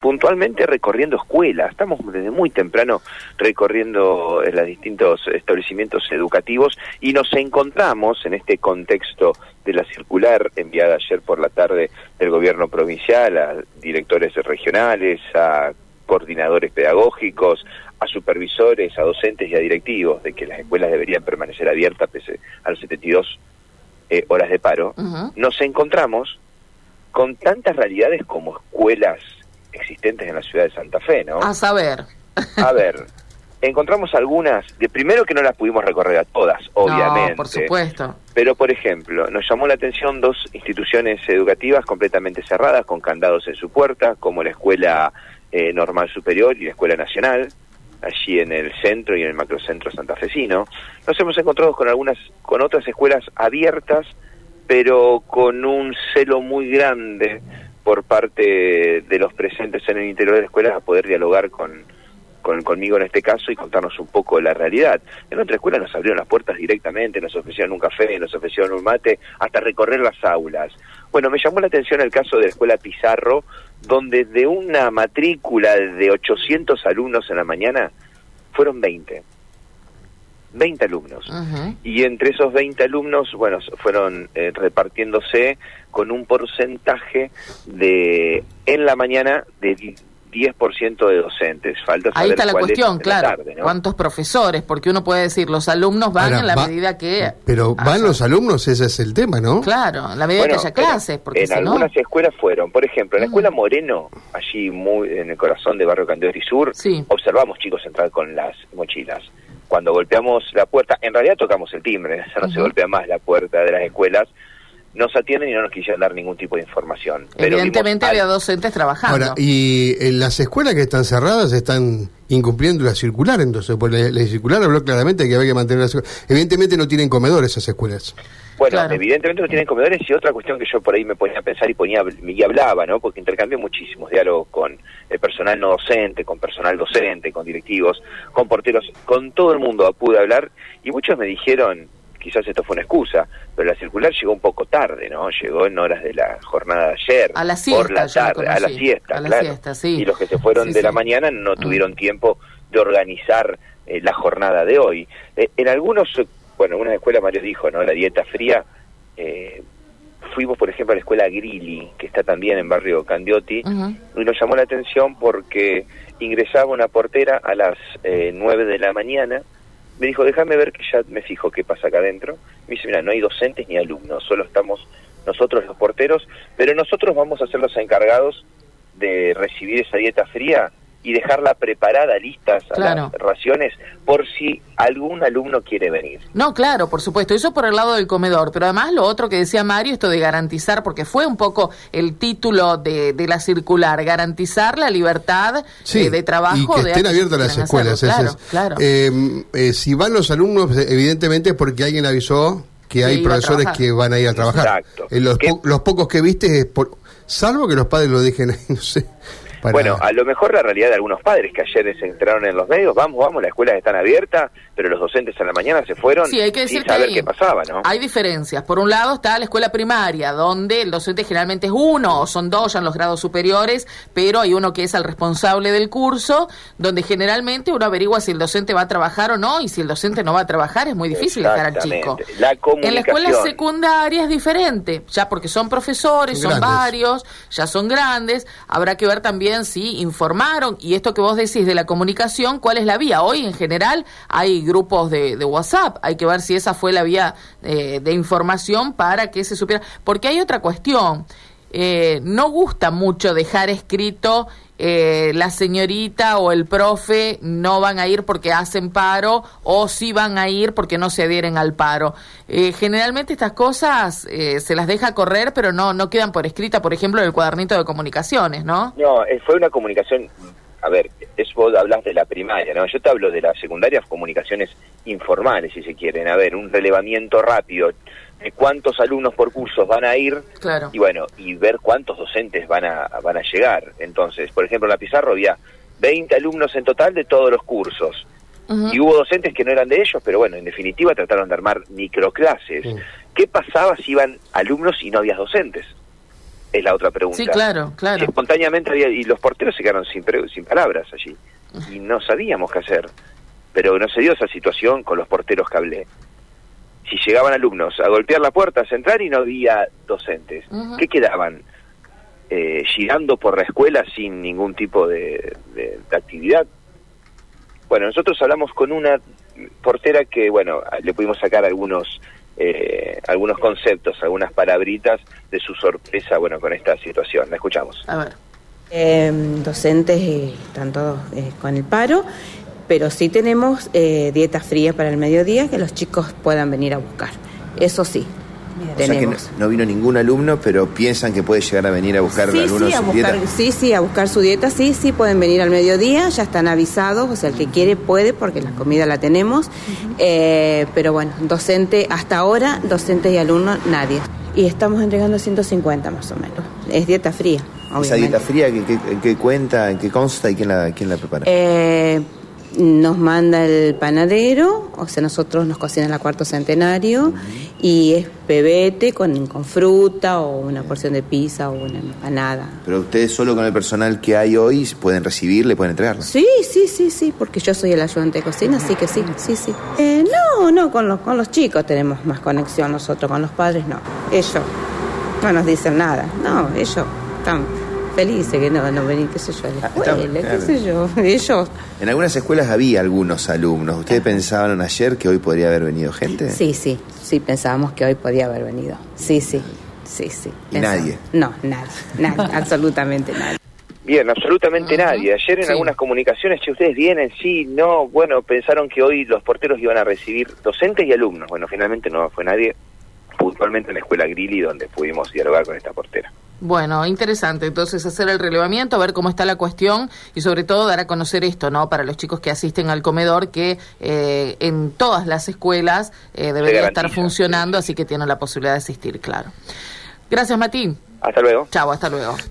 puntualmente recorriendo escuelas. Estamos desde muy temprano recorriendo eh, los distintos establecimientos educativos y nos encontramos en este contexto de la circular enviada ayer por la tarde del gobierno provincial a directores regionales, a coordinadores pedagógicos, a supervisores, a docentes y a directivos de que las escuelas deberían permanecer abiertas pese a los 72 eh, horas de paro, nos encontramos con tantas realidades como escuelas existentes en la ciudad de Santa Fe, ¿no? A saber. A ver, encontramos algunas, de primero que no las pudimos recorrer a todas, obviamente. No, por supuesto. Pero, por ejemplo, nos llamó la atención dos instituciones educativas completamente cerradas, con candados en su puerta, como la Escuela eh, Normal Superior y la Escuela Nacional, allí en el centro y en el macrocentro santafesino. Nos hemos encontrado con algunas, con otras escuelas abiertas, pero con un celo muy grande por parte de los presentes en el interior de la escuela a poder dialogar con, conmigo en este caso y contarnos un poco la realidad. En otra escuela nos abrieron las puertas directamente, nos ofrecieron un café, nos ofrecieron un mate, hasta recorrer las aulas. Bueno, me llamó la atención el caso de la escuela Pizarro, donde de una matrícula de 800 alumnos en la mañana, fueron 20. 20 alumnos. Y entre esos 20 alumnos, bueno, fueron eh, repartiéndose con un porcentaje de, en la mañana, de 10% de docentes. Falta Ahí está la cuestión, claro. ¿Cuántos profesores? Porque uno puede decir, los alumnos van en la medida que... Pero van los alumnos, ese es el tema, ¿no? Claro, en la medida que haya clases. Porque en algunas escuelas fueron, por ejemplo, en la escuela Moreno, allí muy en el corazón de Barrio Candeo y Sur, observamos chicos entrar con las mochilas cuando golpeamos la puerta, en realidad tocamos el timbre, ya no se golpea más la puerta de las escuelas, nos atienden y no nos quisieron dar ningún tipo de información. Evidentemente había docentes trabajando. Ahora, y en las escuelas que están cerradas están incumpliendo la circular, entonces, pues la, circular habló claramente que había que mantener la Evidentemente no tienen comedores esas escuelas. Bueno, evidentemente no tienen comedores y otra cuestión que yo por ahí me ponía a pensar y ponía y hablaba, ¿no? Porque intercambié muchísimos diálogos con el personal no docente, con personal docente, con directivos, con porteros, con todo el mundo pude hablar y muchos me dijeron, quizás esto fue una excusa, pero la circular llegó un poco tarde, ¿no? Llegó en horas de la jornada de ayer, a la siesta, por la tarde, a la siesta, a la siesta, sí. Y los que se fueron de la mañana no mm. tuvieron tiempo de organizar eh, la jornada de hoy. Eh, en algunos bueno, en una escuela Mario dijo, ¿no? La dieta fría. Eh, fuimos, por ejemplo, a la escuela Grilli, que está también en barrio Candioti, y nos llamó la atención porque ingresaba una portera a las eh, 9 de la mañana. Me dijo, déjame ver que ya me fijo qué pasa acá adentro. Me dice, mira, no hay docentes ni alumnos, solo estamos nosotros los porteros, pero nosotros vamos a ser los encargados de recibir esa dieta fría y dejarla preparada, listas a las raciones, por si algún alumno quiere venir. No, claro, por supuesto, eso por el lado del comedor, pero además lo otro que decía Mario, esto de garantizar, porque fue un poco el título de, de la circular, garantizar la libertad eh, de trabajo. Y que estén abiertas las escuelas. Claro, claro. Eh, eh, si van los alumnos, evidentemente porque alguien avisó que hay profesores que van a ir a trabajar. Exacto. los, los pocos que viste, es por, salvo que los padres lo dejen ahí, no sé. Bueno, a lo mejor la realidad de algunos padres que ayer se entraron en los medios, vamos, vamos, las escuelas están abiertas, pero los docentes en la mañana se fueron sí, hay que sin saber qué pasaba, ¿no? Hay diferencias. Por un lado está la escuela primaria, donde el docente generalmente es uno o son dos ya en los grados superiores, pero hay uno que es el responsable del curso, donde generalmente uno averigua si el docente va a trabajar o no, y si el docente no va a trabajar es muy difícil dejar al chico. en la escuela secundaria es diferente, ya porque son profesores, son varios, ya son grandes, habrá que ver también si informaron y esto que vos decís de la comunicación, ¿cuál es la vía? Hoy en general hay grupos de, WhatsApp, hay que ver si esa fue la vía eh, de información para que se supiera. Porque hay otra cuestión, eh, no gusta mucho dejar escrito eh, la señorita o el profe no van a ir porque hacen paro o sí van a ir porque no se adhieren al paro. Eh, generalmente estas cosas eh, se las deja correr, pero no, no quedan por escrita, por ejemplo, en el cuadernito de comunicaciones, ¿no? No, fue una comunicación a ver, vos hablas de la primaria, ¿no? Yo te hablo de las secundarias, comunicaciones informales, si se quieren. A ver, un relevamiento rápido de cuántos alumnos por cursos van a ir claro. y bueno, y ver cuántos docentes van a, van a llegar. Entonces, por ejemplo, en la Pizarro había 20 alumnos en total de todos los cursos. Y hubo docentes que no eran de ellos, pero bueno, en definitiva trataron de armar microclases. ¿Qué pasaba si iban alumnos y no había docentes? Es la otra pregunta. Sí, claro, claro. espontáneamente había, y los porteros se quedaron sin, sin palabras allí. Y no sabíamos qué hacer. Pero no se dio esa situación con los porteros que hablé. Si llegaban alumnos a golpear la puerta, a centrar y no había docentes, ¿qué quedaban? Eh, girando por la escuela sin ningún tipo de, actividad. Bueno, nosotros hablamos con una portera que, bueno, le pudimos sacar algunos eh, algunos conceptos, algunas palabritas de su sorpresa, bueno, con esta situación. La escuchamos. A ver. Em, docentes eh, están todos eh, con el paro, pero sí tenemos dietas frías para el mediodía que los chicos puedan venir a buscar. Eso sí, o sea que no, vino ningún alumno, pero piensan que puede llegar a venir a buscar sí, algunos sí, a buscar, Sí, sí, a buscar su dieta, sí, sí, pueden venir al mediodía, ya están avisados, o sea, el que quiere puede, porque la comida la tenemos, eh, pero bueno, docente, hasta ahora, docentes y alumnos, nadie. Y estamos entregando 150 más o menos. Es dieta fría. Obviamente. ¿Esa dieta fría en qué cuenta, en qué consta y quién la, quién la prepara? Eh, nos manda el panadero, o sea, nosotros nos cocina la cuarto centenario y es pebete con, con fruta o una porción de pizza o una empanada. Pero ustedes solo con el personal que hay hoy pueden recibirle, pueden entregarlo. Sí, sí, sí, sí, porque yo soy el ayudante de cocina, así que sí, sí, sí. Eh, no, no, con los, con los chicos tenemos más conexión nosotros, con los padres no. Ellos no nos dicen nada, no, ellos están felices que no, no venir, qué sé yo, a la ah, escuela, qué sé yo, ellos. En algunas escuelas había algunos alumnos. ¿Ustedes pensaban ayer que hoy podría haber venido gente? Sí, sí, sí, pensábamos que hoy podía haber venido. Sí, sí, sí, sí. ¿Y nadie? No, nadie, nadie, absolutamente nadie. Bien, absolutamente nadie. Ayer en algunas comunicaciones, si ustedes vienen, sí, no, bueno, pensaron que hoy los porteros iban a recibir docentes y alumnos. Bueno, finalmente no fue nadie, puntualmente en la escuela Grilli, donde pudimos dialogar con esta portera. Bueno, interesante. Entonces, hacer el relevamiento, ver cómo está la cuestión y, sobre todo, dar a conocer esto, ¿no? Para los chicos que asisten al comedor, que eh, en todas las escuelas eh, debería estar funcionando, así que tienen la posibilidad de asistir, claro. Gracias, Matín. Hasta luego. Chao, hasta luego.